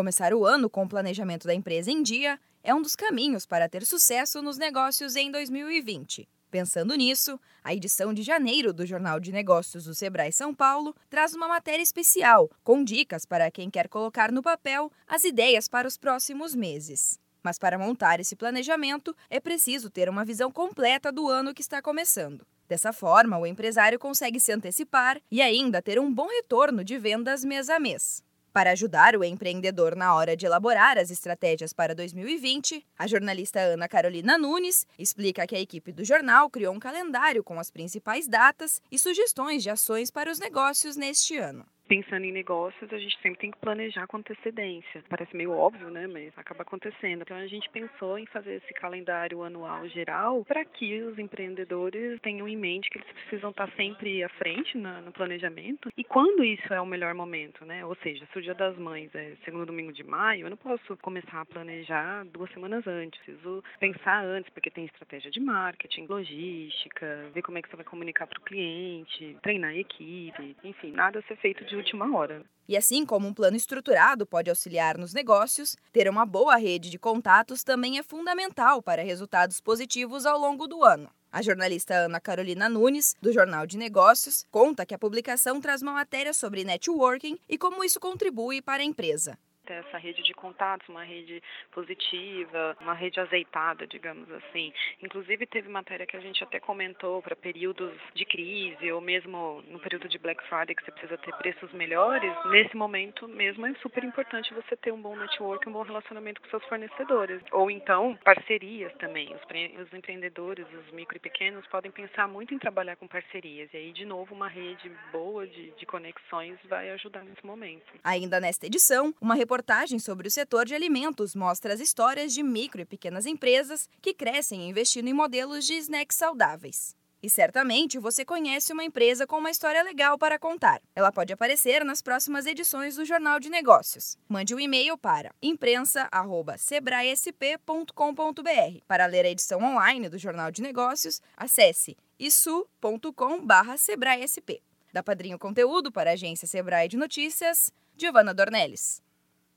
Começar o ano com o planejamento da empresa em dia é um dos caminhos para ter sucesso nos negócios em 2020. Pensando nisso, a edição de janeiro do Jornal de Negócios do Sebrae São Paulo traz uma matéria especial com dicas para quem quer colocar no papel as ideias para os próximos meses. Mas para montar esse planejamento, é preciso ter uma visão completa do ano que está começando. Dessa forma, o empresário consegue se antecipar e ainda ter um bom retorno de vendas mês a mês. Para ajudar o empreendedor na hora de elaborar as estratégias para 2020, a jornalista Ana Carolina Nunes explica que a equipe do jornal criou um calendário com as principais datas e sugestões de ações para os negócios neste ano pensando em negócios, a gente sempre tem que planejar com antecedência. Parece meio óbvio, né? Mas acaba acontecendo. Então a gente pensou em fazer esse calendário anual geral para que os empreendedores tenham em mente que eles precisam estar sempre à frente no planejamento e quando isso é o melhor momento, né? Ou seja, se o Dia das Mães é segundo domingo de maio, eu não posso começar a planejar duas semanas antes. Preciso pensar antes, porque tem estratégia de marketing, logística, ver como é que você vai comunicar para o cliente, treinar a equipe, enfim, nada a ser feito de última hora. E assim como um plano estruturado pode auxiliar nos negócios, ter uma boa rede de contatos também é fundamental para resultados positivos ao longo do ano. A jornalista Ana Carolina Nunes, do Jornal de Negócios, conta que a publicação traz uma matéria sobre networking e como isso contribui para a empresa ter essa rede de contatos, uma rede positiva, uma rede azeitada, digamos assim. Inclusive teve matéria que a gente até comentou para períodos de crise ou mesmo no período de Black Friday que você precisa ter preços melhores. Nesse momento mesmo é super importante você ter um bom network, um bom relacionamento com seus fornecedores. Ou então parcerias também. Os, os empreendedores, os micro e pequenos podem pensar muito em trabalhar com parcerias. E aí, de novo, uma rede boa de, de conexões vai ajudar nesse momento. Ainda nesta edição, uma reportagem sobre o setor de alimentos mostra as histórias de micro e pequenas empresas que crescem investindo em modelos de snacks saudáveis. E certamente você conhece uma empresa com uma história legal para contar. Ela pode aparecer nas próximas edições do Jornal de Negócios. Mande um e-mail para imprensa@sebraesp.com.br. Para ler a edição online do Jornal de Negócios, acesse isso.com/sebraesp. Da Padrinho Conteúdo para a agência Sebrae de Notícias, Giovana Dornelles.